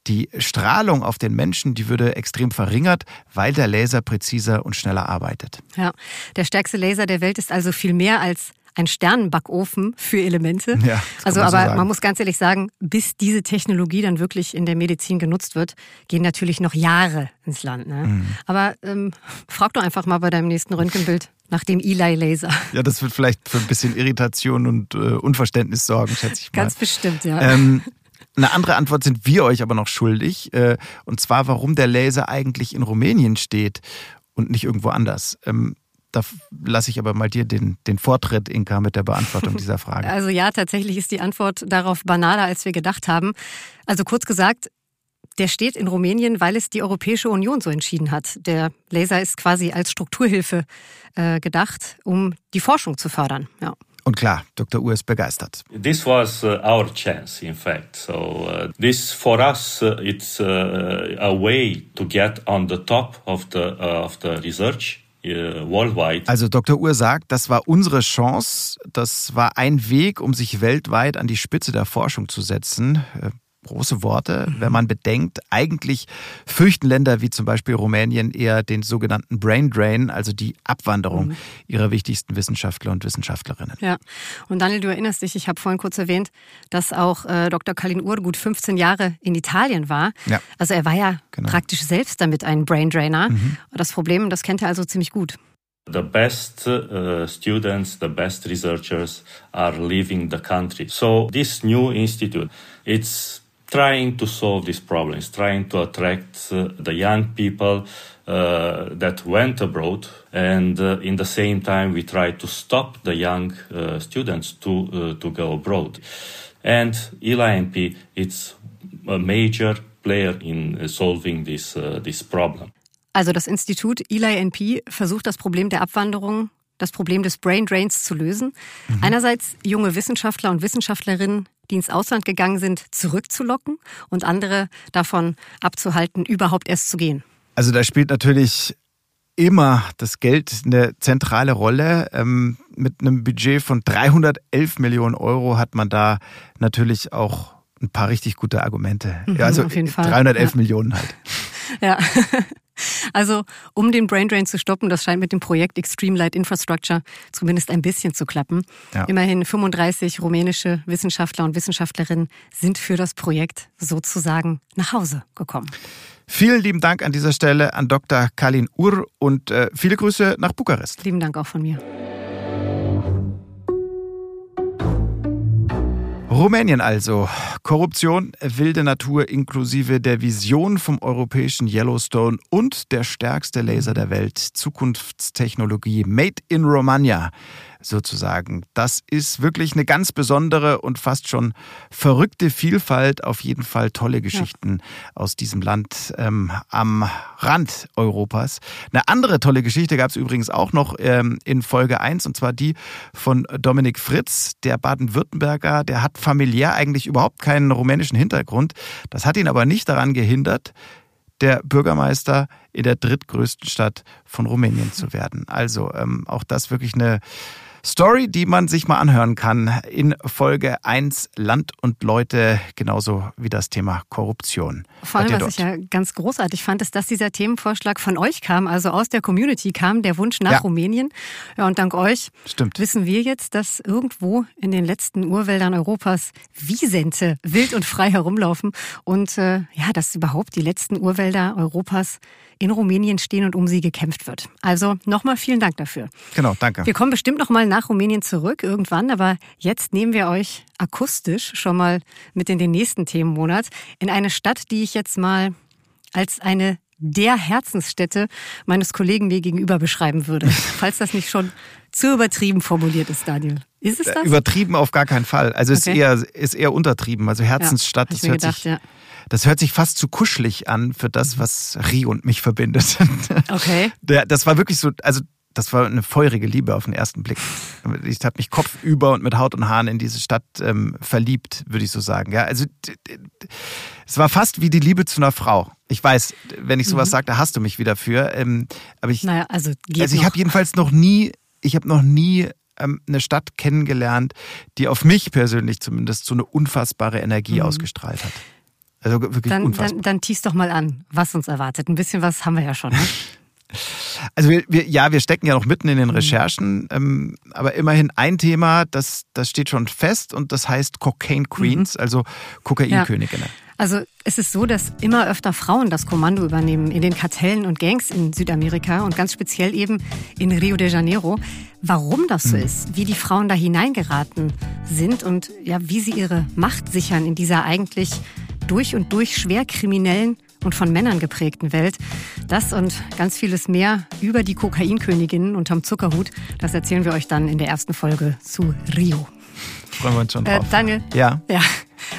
die Strahlung auf den Menschen, die würde extrem verringert, weil der Laser präziser und schneller arbeitet. Ja, der stärkste Laser der Welt ist also viel mehr als ein Sternenbackofen für Elemente. Ja, also, aber so man muss ganz ehrlich sagen, bis diese Technologie dann wirklich in der Medizin genutzt wird, gehen natürlich noch Jahre ins Land. Ne? Mhm. Aber ähm, frag doch einfach mal bei deinem nächsten Röntgenbild nach dem Eli-Laser. Ja, das wird vielleicht für ein bisschen Irritation und äh, Unverständnis sorgen, schätze ich mal. Ganz bestimmt, ja. Ähm, eine andere Antwort sind wir euch aber noch schuldig. Äh, und zwar, warum der Laser eigentlich in Rumänien steht und nicht irgendwo anders. Ähm, da lasse ich aber mal dir den, den Vortritt, Inka, mit der Beantwortung dieser Frage. Also ja, tatsächlich ist die Antwort darauf banaler, als wir gedacht haben. Also kurz gesagt, der steht in Rumänien, weil es die Europäische Union so entschieden hat. Der Laser ist quasi als Strukturhilfe äh, gedacht, um die Forschung zu fördern. Ja. Und klar, Dr. U ist begeistert. This was uh, our chance, in fact. So uh, this for us, uh, it's uh, a way to get on the top of the uh, of the research. Also Dr. Uhr sagt, das war unsere Chance, das war ein Weg, um sich weltweit an die Spitze der Forschung zu setzen. Große Worte, mhm. wenn man bedenkt, eigentlich fürchten Länder wie zum Beispiel Rumänien eher den sogenannten Brain Drain, also die Abwanderung mhm. ihrer wichtigsten Wissenschaftler und Wissenschaftlerinnen. Ja, und Daniel, du erinnerst dich, ich habe vorhin kurz erwähnt, dass auch äh, Dr. Kalin Ur gut 15 Jahre in Italien war. Ja. Also er war ja genau. praktisch selbst damit ein Brain Drainer. Mhm. Das Problem, das kennt er also ziemlich gut. The best uh, students, the best researchers are leaving the country. So this new institute, it's trying to solve these problems, trying to attract uh, the young people uh, that went abroad, and uh, in the same time we try to stop the young uh, students to uh, to go abroad. And ELIMP it's a major player in uh, solving this this problem. Also das Institut ELINP versucht das Problem der Abwanderung das Problem des Brain Drains zu lösen. Mhm. Einerseits junge Wissenschaftler und Wissenschaftlerinnen die ins Ausland gegangen sind, zurückzulocken und andere davon abzuhalten, überhaupt erst zu gehen? Also da spielt natürlich immer das Geld eine zentrale Rolle. Ähm, mit einem Budget von 311 Millionen Euro hat man da natürlich auch ein paar richtig gute Argumente. Mhm, ja, also auf jeden Fall. 311 ja. Millionen halt. Ja. Also, um den Brain Drain zu stoppen, das scheint mit dem Projekt Extreme Light Infrastructure zumindest ein bisschen zu klappen. Ja. Immerhin 35 rumänische Wissenschaftler und Wissenschaftlerinnen sind für das Projekt sozusagen nach Hause gekommen. Vielen lieben Dank an dieser Stelle an Dr. Kalin Ur und äh, viele Grüße nach Bukarest. Lieben Dank auch von mir. Rumänien also. Korruption, wilde Natur inklusive der Vision vom europäischen Yellowstone und der stärkste Laser der Welt. Zukunftstechnologie made in Romagna sozusagen. Das ist wirklich eine ganz besondere und fast schon verrückte Vielfalt. Auf jeden Fall tolle Geschichten ja. aus diesem Land ähm, am Rand Europas. Eine andere tolle Geschichte gab es übrigens auch noch ähm, in Folge 1 und zwar die von Dominik Fritz, der Baden-Württemberger. Der hat familiär eigentlich überhaupt keinen rumänischen Hintergrund. Das hat ihn aber nicht daran gehindert, der Bürgermeister in der drittgrößten Stadt von Rumänien zu werden. Also ähm, auch das wirklich eine Story, die man sich mal anhören kann in Folge 1 Land und Leute, genauso wie das Thema Korruption. Vor allem, was ich ja ganz großartig fand, ist, dass dieser Themenvorschlag von euch kam, also aus der Community kam, der Wunsch nach ja. Rumänien. Ja, und dank euch Stimmt. wissen wir jetzt, dass irgendwo in den letzten Urwäldern Europas Wiesente wild und frei herumlaufen und äh, ja, dass überhaupt die letzten Urwälder Europas in Rumänien stehen und um sie gekämpft wird. Also nochmal vielen Dank dafür. Genau, danke. Wir kommen bestimmt nochmal nach Rumänien zurück irgendwann, aber jetzt nehmen wir euch akustisch schon mal mit in den nächsten Themenmonat in eine Stadt, die ich jetzt mal als eine der Herzensstätte meines Kollegen mir gegenüber beschreiben würde. Falls das nicht schon zu übertrieben formuliert ist, Daniel. Ist es das? Übertrieben auf gar keinen Fall. Also okay. ist eher ist eher untertrieben. Also Herzensstadt, ja, das hört gedacht, sich ja. Das hört sich fast zu kuschelig an für das, mhm. was Rio und mich verbindet. Okay. Das war wirklich so, also das war eine feurige Liebe auf den ersten Blick. Ich habe mich kopfüber und mit Haut und Haaren in diese Stadt ähm, verliebt, würde ich so sagen. Ja, also es war fast wie die Liebe zu einer Frau. Ich weiß, wenn ich sowas mhm. sage, da hast du mich wieder für. Ähm, aber ich, naja, also, also ich habe jedenfalls noch nie, ich habe noch nie ähm, eine Stadt kennengelernt, die auf mich persönlich zumindest so eine unfassbare Energie mhm. ausgestrahlt hat. Also wirklich dann, unfassbar. Dann, dann tease doch mal an, was uns erwartet. Ein bisschen was haben wir ja schon. Ne? Also wir, wir, ja, wir stecken ja noch mitten in den mhm. Recherchen, ähm, aber immerhin ein Thema, das, das steht schon fest und das heißt Cocaine Queens, mhm. also Kokainköniginnen. Ja. Also es ist so, dass immer öfter Frauen das Kommando übernehmen in den Kartellen und Gangs in Südamerika und ganz speziell eben in Rio de Janeiro. Warum das so mhm. ist, wie die Frauen da hineingeraten sind und ja, wie sie ihre Macht sichern in dieser eigentlich durch und durch schwer kriminellen und von Männern geprägten Welt. Das und ganz vieles mehr über die Kokainköniginnen unterm Zuckerhut, das erzählen wir euch dann in der ersten Folge zu Rio. Freuen wir uns schon äh, drauf. Äh, Daniel. Ja. Ja.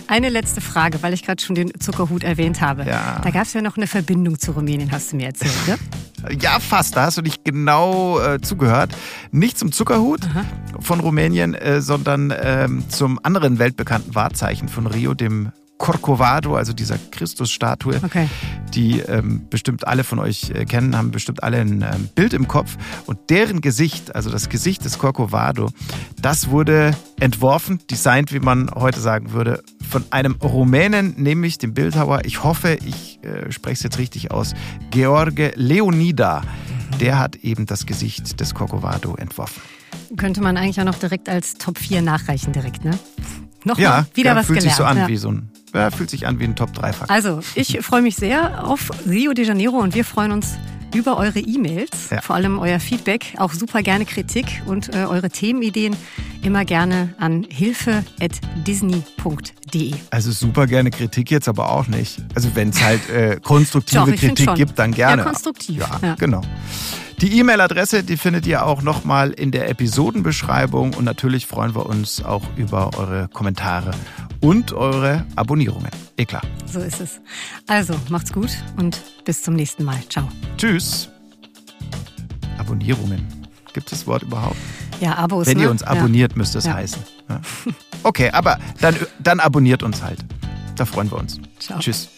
Eine letzte Frage, weil ich gerade schon den Zuckerhut erwähnt habe. Ja. Da gab es ja noch eine Verbindung zu Rumänien, hast du mir erzählt, ne? Ja, fast. Da hast du nicht genau äh, zugehört. Nicht zum Zuckerhut Aha. von Rumänien, äh, sondern ähm, zum anderen weltbekannten Wahrzeichen von Rio, dem Corcovado, also dieser Christusstatue, okay. die ähm, bestimmt alle von euch äh, kennen, haben bestimmt alle ein ähm, Bild im Kopf. Und deren Gesicht, also das Gesicht des Corcovado, das wurde entworfen, designt, wie man heute sagen würde, von einem Rumänen, nämlich dem Bildhauer, ich hoffe, ich äh, spreche es jetzt richtig aus, George Leonida. Der hat eben das Gesicht des Corcovado entworfen. Könnte man eigentlich auch noch direkt als Top 4 nachreichen, direkt, ne? Noch ja, wieder ja, was fühlt gelernt. Sich so an ja. wie so ein ja, fühlt sich an wie ein Top-3-Faktor. Also, ich freue mich sehr auf Rio de Janeiro und wir freuen uns über eure E-Mails, ja. vor allem euer Feedback, auch super gerne Kritik und äh, eure Themenideen immer gerne an hilfe@disney.de. Also super gerne Kritik jetzt aber auch nicht. Also wenn es halt äh, konstruktive Doch, Kritik gibt, dann gerne. Ja, konstruktiv. Ja, ja. genau. Die E-Mail-Adresse, die findet ihr auch nochmal in der Episodenbeschreibung und natürlich freuen wir uns auch über eure Kommentare und eure Abonnierungen. Eh klar. So ist es. Also, macht's gut und bis zum nächsten Mal. Ciao. Tschüss. Abonnierungen. Gibt es das Wort überhaupt? Ja, Abos. Wenn ne? ihr uns abonniert, ja. müsste es ja. heißen. Okay, aber dann, dann abonniert uns halt. Da freuen wir uns. Ciao. Tschüss.